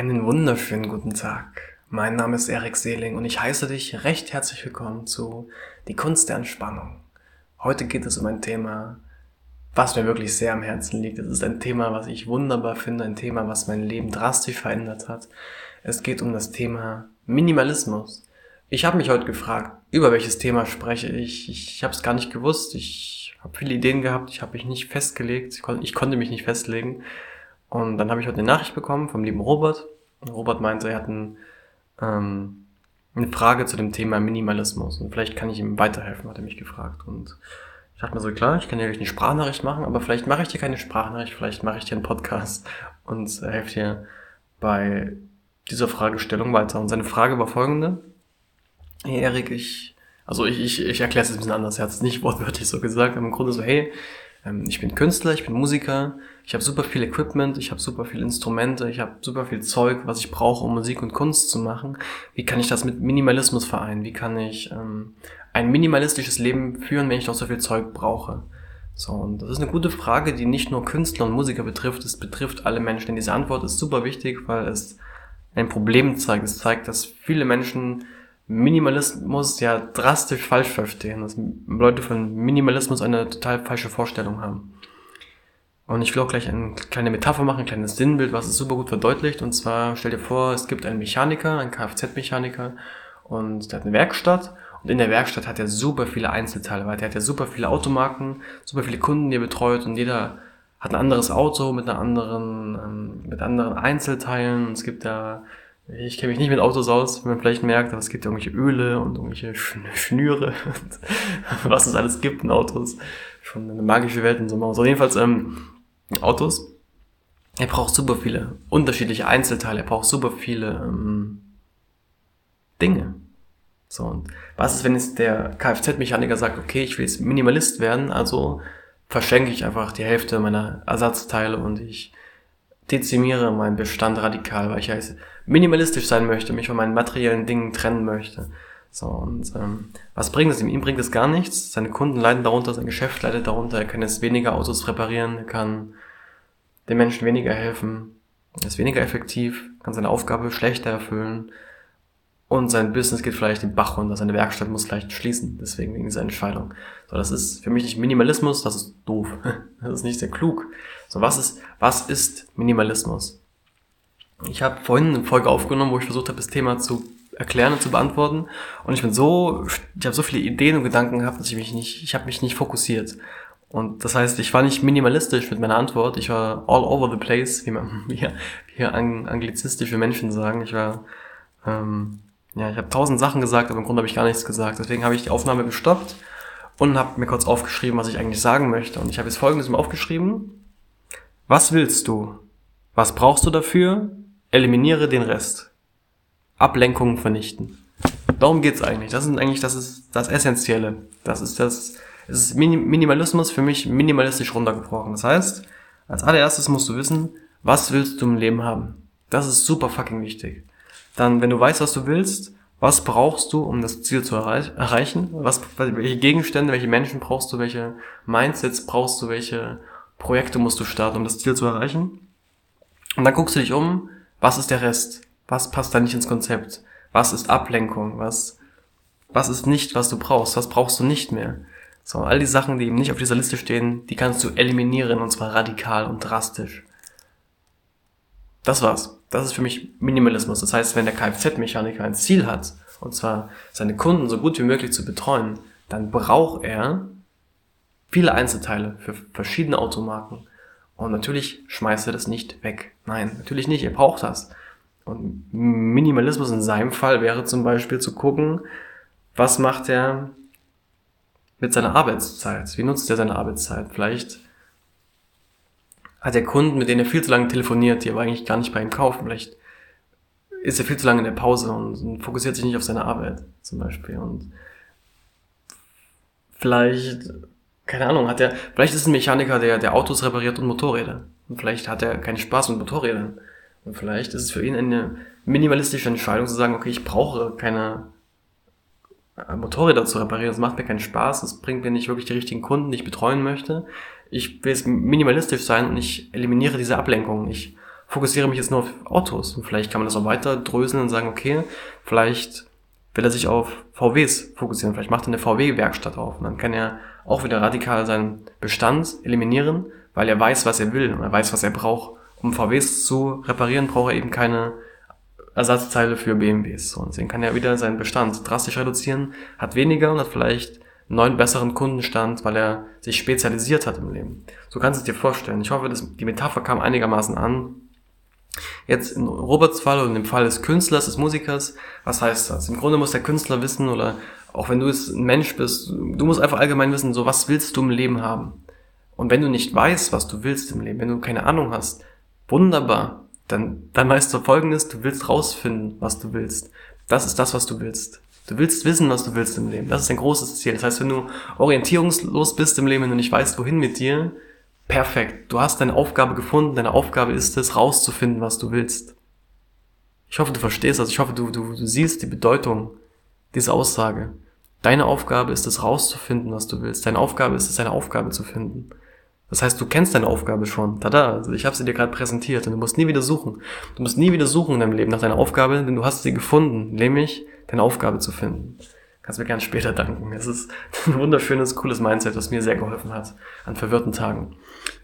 Einen wunderschönen guten Tag. Mein Name ist Erik Seeling und ich heiße dich recht herzlich willkommen zu Die Kunst der Entspannung. Heute geht es um ein Thema, was mir wirklich sehr am Herzen liegt. Es ist ein Thema, was ich wunderbar finde, ein Thema, was mein Leben drastisch verändert hat. Es geht um das Thema Minimalismus. Ich habe mich heute gefragt, über welches Thema spreche ich. Ich, habe es gar nicht gewusst. Ich habe viele Ideen gehabt. Ich habe mich nicht festgelegt. Ich konnte mich nicht festlegen. Und dann habe ich heute eine Nachricht bekommen vom lieben Robert. Robert meinte, er hat ein, ähm, eine Frage zu dem Thema Minimalismus. Und vielleicht kann ich ihm weiterhelfen, hat er mich gefragt. Und ich dachte mir so, klar, ich kann ja eine Sprachnachricht machen, aber vielleicht mache ich dir keine Sprachnachricht, vielleicht mache ich dir einen Podcast und helfe dir bei dieser Fragestellung weiter. Und seine Frage war folgende. Hey Erik, ich, also ich, ich, ich erkläre es ein bisschen anders, er hat es nicht wortwörtlich so gesagt, aber im Grunde so, hey, ich bin Künstler, ich bin Musiker, ich habe super viel Equipment, ich habe super viele Instrumente, ich habe super viel Zeug, was ich brauche, um Musik und Kunst zu machen. Wie kann ich das mit Minimalismus vereinen? Wie kann ich ähm, ein minimalistisches Leben führen, wenn ich doch so viel Zeug brauche? So, und das ist eine gute Frage, die nicht nur Künstler und Musiker betrifft, es betrifft alle Menschen. Denn diese Antwort ist super wichtig, weil es ein Problem zeigt. Es zeigt, dass viele Menschen Minimalismus ja drastisch falsch verstehen, dass Leute von Minimalismus eine total falsche Vorstellung haben. Und ich will auch gleich eine kleine Metapher machen, ein kleines Sinnbild, was es super gut verdeutlicht. Und zwar stell dir vor, es gibt einen Mechaniker, einen Kfz-Mechaniker, und der hat eine Werkstatt. Und in der Werkstatt hat er super viele Einzelteile, weil der hat ja super viele Automarken, super viele Kunden, die er betreut und jeder hat ein anderes Auto mit einer anderen, ähm, mit anderen Einzelteilen. Es gibt da ich kenne mich nicht mit Autos aus, wie man vielleicht merkt, aber es gibt ja irgendwelche Öle und irgendwelche Schnüre und was es alles gibt in Autos. Schon eine magische Welt in so einem Auto. Jedenfalls, ähm, Autos. Er braucht super viele unterschiedliche Einzelteile. Er braucht super viele ähm, Dinge. So, und was ist, wenn jetzt der Kfz-Mechaniker sagt, okay, ich will jetzt Minimalist werden, also verschenke ich einfach die Hälfte meiner Ersatzteile und ich dezimiere meinen Bestand radikal, weil ich heiße, minimalistisch sein möchte, mich von meinen materiellen Dingen trennen möchte. So, und ähm, was bringt es ihm? Ihm bringt es gar nichts. Seine Kunden leiden darunter, sein Geschäft leidet darunter, er kann jetzt weniger Autos reparieren, er kann den Menschen weniger helfen, er ist weniger effektiv, kann seine Aufgabe schlechter erfüllen und sein Business geht vielleicht den Bach runter, seine Werkstatt muss vielleicht schließen, deswegen wegen dieser Entscheidung. So, das ist für mich nicht Minimalismus, das ist doof. Das ist nicht sehr klug. So, was ist, was ist Minimalismus? Ich habe vorhin eine Folge aufgenommen, wo ich versucht habe, das Thema zu erklären und zu beantworten. Und ich bin so, ich habe so viele Ideen und Gedanken gehabt, dass ich mich nicht, ich habe mich nicht fokussiert. Und das heißt, ich war nicht minimalistisch mit meiner Antwort, ich war all over the place, wie man wie, wie anglizistische Menschen sagen. Ich war, ähm, ja, ich habe tausend Sachen gesagt, aber im Grunde habe ich gar nichts gesagt. Deswegen habe ich die Aufnahme gestoppt und habe mir kurz aufgeschrieben, was ich eigentlich sagen möchte. Und ich habe jetzt folgendes mal aufgeschrieben. Was willst du? Was brauchst du dafür? Eliminiere den Rest. Ablenkungen vernichten. Darum geht's eigentlich. Das ist eigentlich das ist das Essentielle. Das ist das. Es ist Minimalismus für mich minimalistisch runtergebrochen. Das heißt, als allererstes musst du wissen, was willst du im Leben haben. Das ist super fucking wichtig. Dann, wenn du weißt, was du willst, was brauchst du, um das Ziel zu erreich erreichen? Was, welche Gegenstände, welche Menschen brauchst du, welche Mindsets brauchst du, welche Projekte musst du starten, um das Ziel zu erreichen? Und dann guckst du dich um, was ist der Rest? Was passt da nicht ins Konzept? Was ist Ablenkung? Was, was ist nicht, was du brauchst? Was brauchst du nicht mehr? So, all die Sachen, die eben nicht auf dieser Liste stehen, die kannst du eliminieren und zwar radikal und drastisch. Das war's. Das ist für mich Minimalismus. Das heißt, wenn der Kfz-Mechaniker ein Ziel hat, und zwar seine Kunden so gut wie möglich zu betreuen, dann braucht er viele Einzelteile für verschiedene Automarken. Und natürlich schmeißt er das nicht weg. Nein, natürlich nicht. Er braucht das. Und Minimalismus in seinem Fall wäre zum Beispiel zu gucken, was macht er mit seiner Arbeitszeit? Wie nutzt er seine Arbeitszeit? Vielleicht hat er Kunden, mit denen er viel zu lange telefoniert, die aber eigentlich gar nicht bei ihm kaufen. Vielleicht ist er viel zu lange in der Pause und fokussiert sich nicht auf seine Arbeit zum Beispiel. Und vielleicht keine Ahnung, hat er, vielleicht ist es ein Mechaniker, der, der Autos repariert und Motorräder. Und vielleicht hat er keinen Spaß mit Motorrädern. Und vielleicht ist es für ihn eine minimalistische Entscheidung zu sagen, okay, ich brauche keine äh, Motorräder zu reparieren, das macht mir keinen Spaß, das bringt mir nicht wirklich die richtigen Kunden, die ich betreuen möchte. Ich will jetzt minimalistisch sein und ich eliminiere diese Ablenkung. Ich fokussiere mich jetzt nur auf Autos. Und vielleicht kann man das auch weiter dröseln und sagen, okay, vielleicht will er sich auf VWs fokussieren. Vielleicht macht er eine VW-Werkstatt auf. Und dann kann er auch wieder radikal seinen Bestand eliminieren, weil er weiß, was er will und er weiß, was er braucht. Um VWs zu reparieren, braucht er eben keine Ersatzteile für BMWs. Und deswegen kann er wieder seinen Bestand drastisch reduzieren, hat weniger und hat vielleicht einen neuen besseren Kundenstand, weil er sich spezialisiert hat im Leben. So kannst du es dir vorstellen. Ich hoffe, dass die Metapher kam einigermaßen an. Jetzt in Roberts Fall in dem Fall des Künstlers, des Musikers, was heißt das? Im Grunde muss der Künstler wissen oder auch wenn du jetzt ein Mensch bist, du musst einfach allgemein wissen, so was willst du im Leben haben? Und wenn du nicht weißt, was du willst im Leben, wenn du keine Ahnung hast, wunderbar, dann, dann weißt du folgendes, du willst rausfinden, was du willst. Das ist das, was du willst. Du willst wissen, was du willst im Leben. Das ist ein großes Ziel. Das heißt, wenn du orientierungslos bist im Leben, wenn du nicht weißt, wohin mit dir, perfekt. Du hast deine Aufgabe gefunden. Deine Aufgabe ist es, rauszufinden, was du willst. Ich hoffe, du verstehst das. Ich hoffe, du, du, du siehst die Bedeutung dieser Aussage. Deine Aufgabe ist es, rauszufinden, was du willst. Deine Aufgabe ist es, deine Aufgabe zu finden. Das heißt, du kennst deine Aufgabe schon. Tada, also ich habe sie dir gerade präsentiert und du musst nie wieder suchen. Du musst nie wieder suchen in deinem Leben nach deiner Aufgabe, denn du hast sie gefunden, nämlich deine Aufgabe zu finden. Kannst mir gern später danken. Es ist ein wunderschönes, cooles Mindset, das mir sehr geholfen hat an verwirrten Tagen.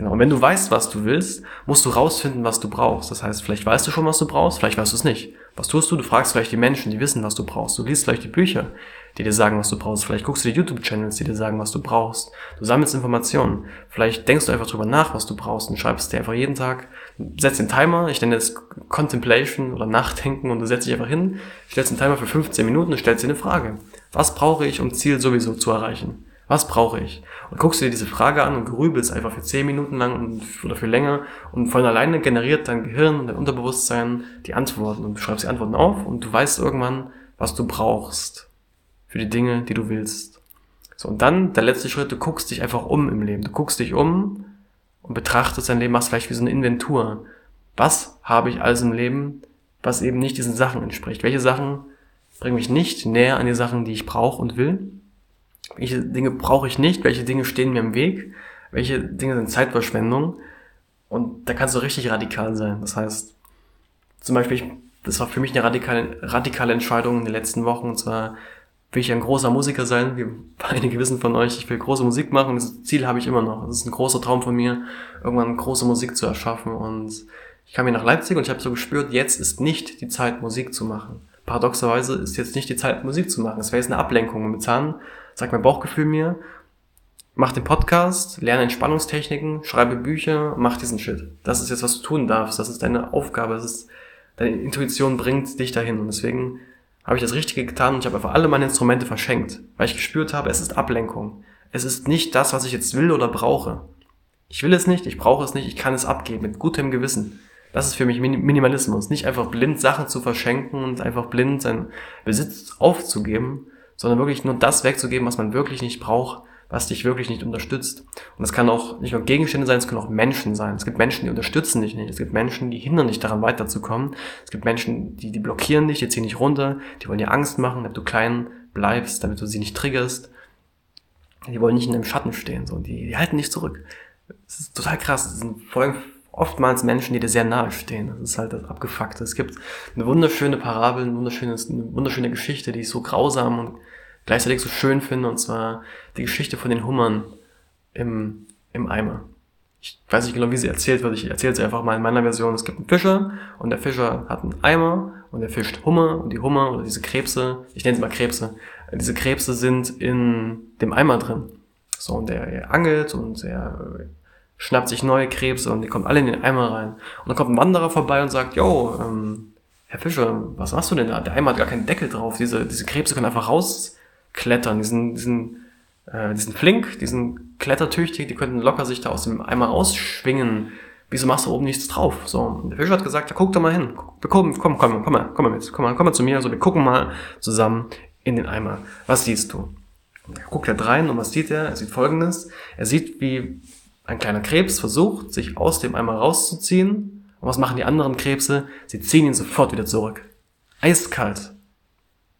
Genau. Und wenn du weißt, was du willst, musst du rausfinden, was du brauchst. Das heißt, vielleicht weißt du schon, was du brauchst, vielleicht weißt du es nicht. Was tust du? Du fragst vielleicht die Menschen, die wissen, was du brauchst. Du liest vielleicht die Bücher, die dir sagen, was du brauchst. Vielleicht guckst du die YouTube-Channels, die dir sagen, was du brauchst. Du sammelst Informationen. Vielleicht denkst du einfach drüber nach, was du brauchst und schreibst dir einfach jeden Tag, setzt den Timer, ich nenne das Contemplation oder Nachdenken und du setzt dich einfach hin, stellst den Timer für 15 Minuten und stellst dir eine Frage. Was brauche ich, um Ziel sowieso zu erreichen? Was brauche ich? Und guckst du dir diese Frage an und grübelst einfach für 10 Minuten lang oder für länger und von alleine generiert dein Gehirn und dein Unterbewusstsein die Antworten und du schreibst die Antworten auf und du weißt irgendwann, was du brauchst für die Dinge, die du willst. So, und dann der letzte Schritt, du guckst dich einfach um im Leben. Du guckst dich um und betrachtest dein Leben, machst vielleicht wie so eine Inventur. Was habe ich alles im Leben, was eben nicht diesen Sachen entspricht? Welche Sachen bringen mich nicht näher an die Sachen, die ich brauche und will? Welche Dinge brauche ich nicht, welche Dinge stehen mir im Weg, welche Dinge sind Zeitverschwendung. Und da kannst du richtig radikal sein. Das heißt, zum Beispiel, das war für mich eine radikale, radikale Entscheidung in den letzten Wochen. Und zwar will ich ein großer Musiker sein, wie einige wissen von euch. Ich will große Musik machen das Ziel habe ich immer noch. Das ist ein großer Traum von mir, irgendwann große Musik zu erschaffen. Und ich kam hier nach Leipzig und ich habe so gespürt, jetzt ist nicht die Zeit, Musik zu machen. Paradoxerweise ist jetzt nicht die Zeit, Musik zu machen. Es wäre jetzt eine Ablenkung. Momentan sagt mein Bauchgefühl mir, mach den Podcast, lerne Entspannungstechniken, schreibe Bücher, mach diesen Shit. Das ist jetzt, was du tun darfst. Das ist deine Aufgabe. Das ist, deine Intuition bringt dich dahin. Und deswegen habe ich das Richtige getan und ich habe einfach alle meine Instrumente verschenkt, weil ich gespürt habe, es ist Ablenkung. Es ist nicht das, was ich jetzt will oder brauche. Ich will es nicht, ich brauche es nicht, ich kann es abgeben mit gutem Gewissen. Das ist für mich Minimalismus. Nicht einfach blind Sachen zu verschenken und einfach blind seinen Besitz aufzugeben, sondern wirklich nur das wegzugeben, was man wirklich nicht braucht, was dich wirklich nicht unterstützt. Und es kann auch nicht nur Gegenstände sein, es können auch Menschen sein. Es gibt Menschen, die unterstützen dich nicht. Es gibt Menschen, die hindern dich daran weiterzukommen. Es gibt Menschen, die, die blockieren dich, die ziehen dich runter, die wollen dir Angst machen, damit du klein bleibst, damit du sie nicht triggerst. Die wollen nicht in deinem Schatten stehen, so. Die, die halten dich zurück. Das ist total krass. Das sind allem oftmals Menschen, die dir sehr nahe stehen. Das ist halt das Abgefuckte. Es gibt eine wunderschöne Parabel, eine wunderschöne, eine wunderschöne Geschichte, die ist so grausam und gleichzeitig so schön finde, und zwar die Geschichte von den Hummern im, im Eimer. Ich weiß nicht genau, wie sie erzählt wird. Ich erzähle sie einfach mal in meiner Version. Es gibt einen Fischer und der Fischer hat einen Eimer und er fischt Hummer und die Hummer oder diese Krebse, ich nenne sie mal Krebse, diese Krebse sind in dem Eimer drin. So, und er, er angelt und er schnappt sich neue Krebse und die kommen alle in den Eimer rein. Und dann kommt ein Wanderer vorbei und sagt, yo, ähm, Herr Fischer, was machst du denn da? Der Eimer hat gar keinen Deckel drauf. Diese, diese Krebse können einfach rausklettern. Diesen, diesen, äh, diesen Flink, diesen klettertüchtig, die könnten locker sich da aus dem Eimer ausschwingen. Wieso machst du oben nichts drauf? So, und der Fischer hat gesagt, ja, guck doch mal hin. Komm, komm, komm, komm mal, komm mal mit. Komm mal, komm mal zu mir. Also, wir gucken mal zusammen in den Eimer. Was siehst du? Und er guckt halt rein und was sieht er? Er sieht folgendes. Er sieht, wie ein kleiner Krebs versucht, sich aus dem Eimer rauszuziehen. Und was machen die anderen Krebse? Sie ziehen ihn sofort wieder zurück. Eiskalt.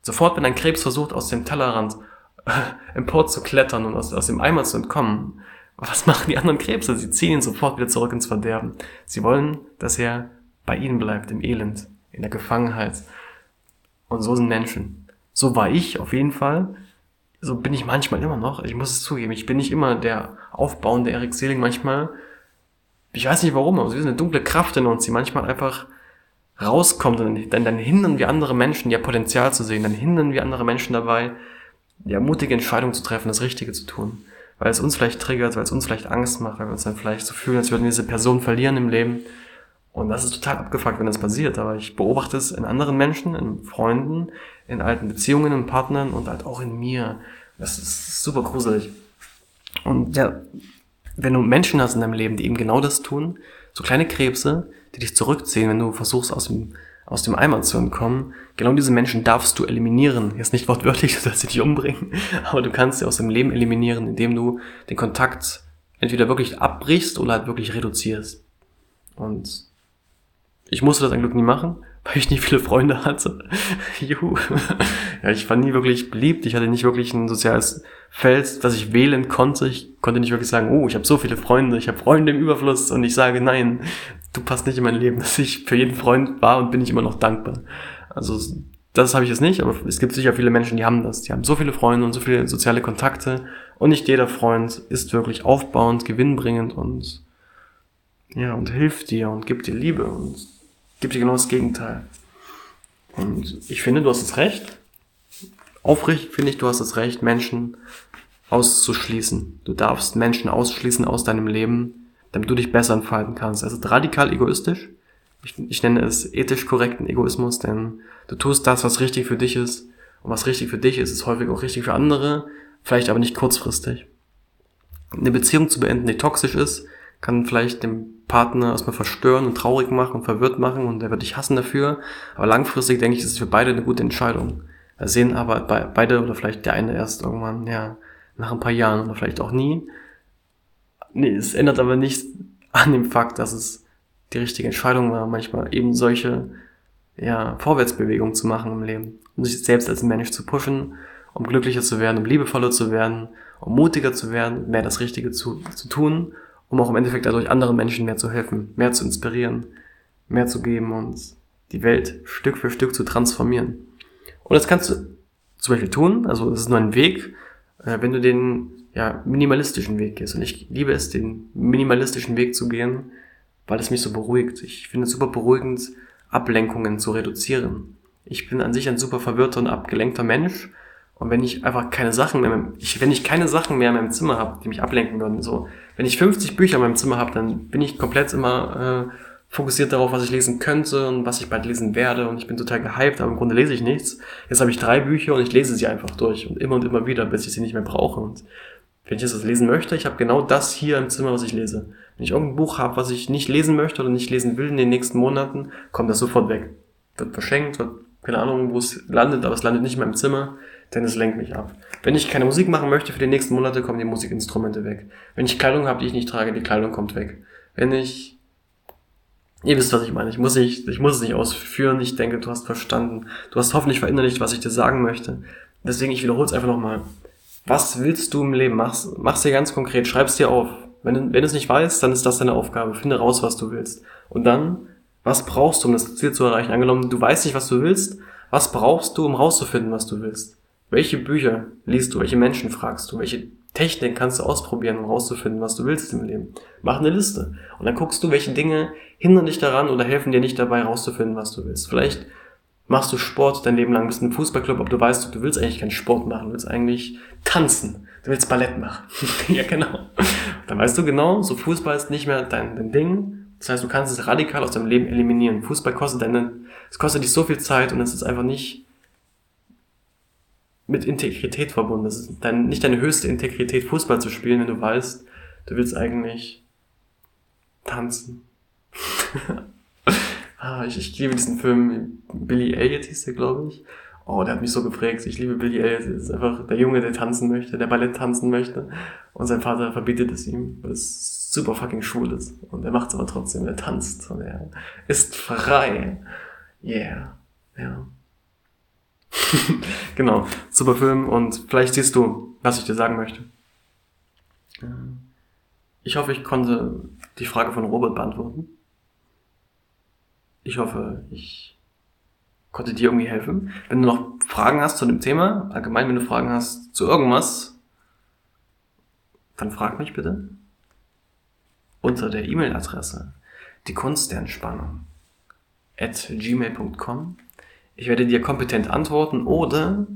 Sofort, wenn ein Krebs versucht, aus dem Tellerrand äh, empor zu klettern und aus, aus dem Eimer zu entkommen, was machen die anderen Krebse? Sie ziehen ihn sofort wieder zurück ins Verderben. Sie wollen, dass er bei ihnen bleibt, im Elend, in der Gefangenheit. Und so sind Menschen. So war ich auf jeden Fall. So bin ich manchmal immer noch. Ich muss es zugeben. Ich bin nicht immer der aufbauende Erik Seeling. Manchmal, ich weiß nicht warum, aber es ist eine dunkle Kraft in uns, die manchmal einfach rauskommt und dann, dann hindern wir andere Menschen, ihr Potenzial zu sehen. Dann hindern wir andere Menschen dabei, ja, mutige Entscheidungen zu treffen, das Richtige zu tun. Weil es uns vielleicht triggert, weil es uns vielleicht Angst macht, weil wir uns dann vielleicht so fühlen, als würden wir diese Person verlieren im Leben. Und das ist total abgefuckt, wenn das passiert. Aber ich beobachte es in anderen Menschen, in Freunden, in alten Beziehungen und Partnern und halt auch in mir. Das ist super gruselig. Und ja, wenn du Menschen hast in deinem Leben, die eben genau das tun, so kleine Krebse, die dich zurückziehen, wenn du versuchst aus dem, aus dem Eimer zu entkommen, genau diese Menschen darfst du eliminieren. Jetzt nicht wortwörtlich, sollst sie nicht umbringen, aber du kannst sie aus dem Leben eliminieren, indem du den Kontakt entweder wirklich abbrichst oder halt wirklich reduzierst. Und ich musste das ein Glück nie machen, weil ich nicht viele Freunde hatte. Juhu. ja, ich war nie wirklich beliebt. Ich hatte nicht wirklich ein soziales Feld, das ich wählen konnte. Ich konnte nicht wirklich sagen, oh, ich habe so viele Freunde, ich habe Freunde im Überfluss und ich sage, nein, du passt nicht in mein Leben. Dass ich für jeden Freund war und bin ich immer noch dankbar. Also das habe ich jetzt nicht, aber es gibt sicher viele Menschen, die haben das. Die haben so viele Freunde und so viele soziale Kontakte und nicht jeder Freund ist wirklich aufbauend, gewinnbringend und ja, und hilft dir und gibt dir Liebe und gibt dir genau das Gegenteil. Und ich finde, du hast das Recht. Aufrichtig finde ich, du hast das Recht, Menschen auszuschließen. Du darfst Menschen ausschließen aus deinem Leben, damit du dich besser entfalten kannst. Ist radikal egoistisch. Ich, ich nenne es ethisch korrekten Egoismus, denn du tust das, was richtig für dich ist. Und was richtig für dich ist, ist häufig auch richtig für andere, vielleicht aber nicht kurzfristig. Eine Beziehung zu beenden, die toxisch ist, kann vielleicht dem Partner erstmal verstören und traurig machen und verwirrt machen und er wird dich hassen dafür. Aber langfristig denke ich, ist es für beide eine gute Entscheidung. Wir sehen aber beide oder vielleicht der eine erst irgendwann, ja, nach ein paar Jahren oder vielleicht auch nie. Nee, es ändert aber nichts an dem Fakt, dass es die richtige Entscheidung war, manchmal eben solche, ja, Vorwärtsbewegungen zu machen im Leben. Um sich selbst als Mensch zu pushen, um glücklicher zu werden, um liebevoller zu werden, um mutiger zu werden, mehr das Richtige zu, zu tun um auch im Endeffekt dadurch anderen Menschen mehr zu helfen, mehr zu inspirieren, mehr zu geben und die Welt Stück für Stück zu transformieren. Und das kannst du zum Beispiel tun, also das ist nur ein Weg, äh, wenn du den ja, minimalistischen Weg gehst. Und ich liebe es, den minimalistischen Weg zu gehen, weil es mich so beruhigt. Ich finde es super beruhigend, Ablenkungen zu reduzieren. Ich bin an sich ein super verwirrter und abgelenkter Mensch und wenn ich einfach keine Sachen mehr, ich, wenn ich keine Sachen mehr in meinem Zimmer habe, die mich ablenken würden, so, wenn ich 50 Bücher in meinem Zimmer habe, dann bin ich komplett immer äh, fokussiert darauf, was ich lesen könnte und was ich bald lesen werde und ich bin total gehypt, aber im Grunde lese ich nichts. Jetzt habe ich drei Bücher und ich lese sie einfach durch und immer und immer wieder, bis ich sie nicht mehr brauche. Und wenn ich jetzt lesen möchte, ich habe genau das hier im Zimmer, was ich lese. Wenn ich irgendein Buch habe, was ich nicht lesen möchte oder nicht lesen will in den nächsten Monaten, kommt das sofort weg. Wird verschenkt, wird keine Ahnung, wo es landet, aber es landet nicht in meinem Zimmer denn es lenkt mich ab. Wenn ich keine Musik machen möchte für die nächsten Monate, kommen die Musikinstrumente weg. Wenn ich Kleidung habe, die ich nicht trage, die Kleidung kommt weg. Wenn ich Ihr wisst, was ich meine. Ich muss, nicht, ich muss es nicht ausführen. Ich denke, du hast verstanden. Du hast hoffentlich verinnerlicht, was ich dir sagen möchte. Deswegen, ich wiederhole es einfach nochmal. Was willst du im Leben? Mach's, mach's dir ganz konkret. Schreib's dir auf. Wenn, wenn du es nicht weißt, dann ist das deine Aufgabe. Finde raus, was du willst. Und dann, was brauchst du, um das Ziel zu erreichen? Angenommen, du weißt nicht, was du willst. Was brauchst du, um rauszufinden, was du willst? Welche Bücher liest du? Welche Menschen fragst du? Welche Technik kannst du ausprobieren, um rauszufinden, was du willst im Leben? Mach eine Liste. Und dann guckst du, welche Dinge hindern dich daran oder helfen dir nicht dabei, rauszufinden, was du willst. Vielleicht machst du Sport dein Leben lang, bist im Fußballclub, aber du weißt, du willst eigentlich keinen Sport machen, du willst eigentlich tanzen. Du willst Ballett machen. ja, genau. Dann weißt du genau, so Fußball ist nicht mehr dein, dein Ding. Das heißt, du kannst es radikal aus deinem Leben eliminieren. Fußball kostet deine, es kostet dich so viel Zeit und es ist einfach nicht mit Integrität verbunden. Das ist dann nicht deine höchste Integrität, Fußball zu spielen, wenn du weißt, du willst eigentlich tanzen. ah, ich, ich liebe diesen Film. Billy Elliot hieß der, glaube ich. Oh, der hat mich so geprägt. Ich liebe Billy Elliot. Das ist einfach der Junge, der tanzen möchte, der Ballett tanzen möchte. Und sein Vater verbietet es ihm, weil es super fucking schwul ist. Und er macht es aber trotzdem. Er tanzt und er ist frei. Yeah. Ja. genau, super Film und vielleicht siehst du, was ich dir sagen möchte. Ich hoffe, ich konnte die Frage von Robert beantworten. Ich hoffe, ich konnte dir irgendwie helfen. Wenn du noch Fragen hast zu dem Thema, allgemein, wenn du Fragen hast zu irgendwas, dann frag mich bitte. Unter der E-Mail-Adresse die Kunst der Entspannung at gmail.com. Ich werde dir kompetent antworten oder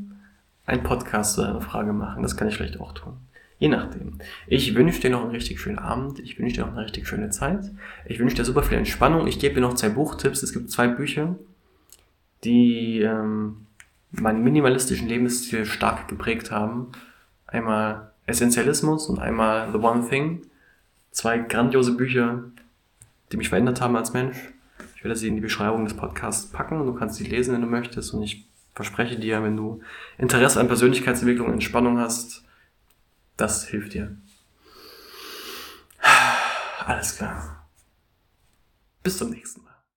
ein Podcast oder eine Frage machen. Das kann ich vielleicht auch tun. Je nachdem. Ich wünsche dir noch einen richtig schönen Abend. Ich wünsche dir noch eine richtig schöne Zeit. Ich wünsche dir super viel Entspannung. Ich gebe dir noch zwei Buchtipps. Es gibt zwei Bücher, die ähm, meinen minimalistischen Lebensstil stark geprägt haben. Einmal Essentialismus und einmal The One Thing. Zwei grandiose Bücher, die mich verändert haben als Mensch. Ich werde sie in die Beschreibung des Podcasts packen und du kannst sie lesen, wenn du möchtest. Und ich verspreche dir, wenn du Interesse an Persönlichkeitsentwicklung und Entspannung hast, das hilft dir. Alles klar. Bis zum nächsten.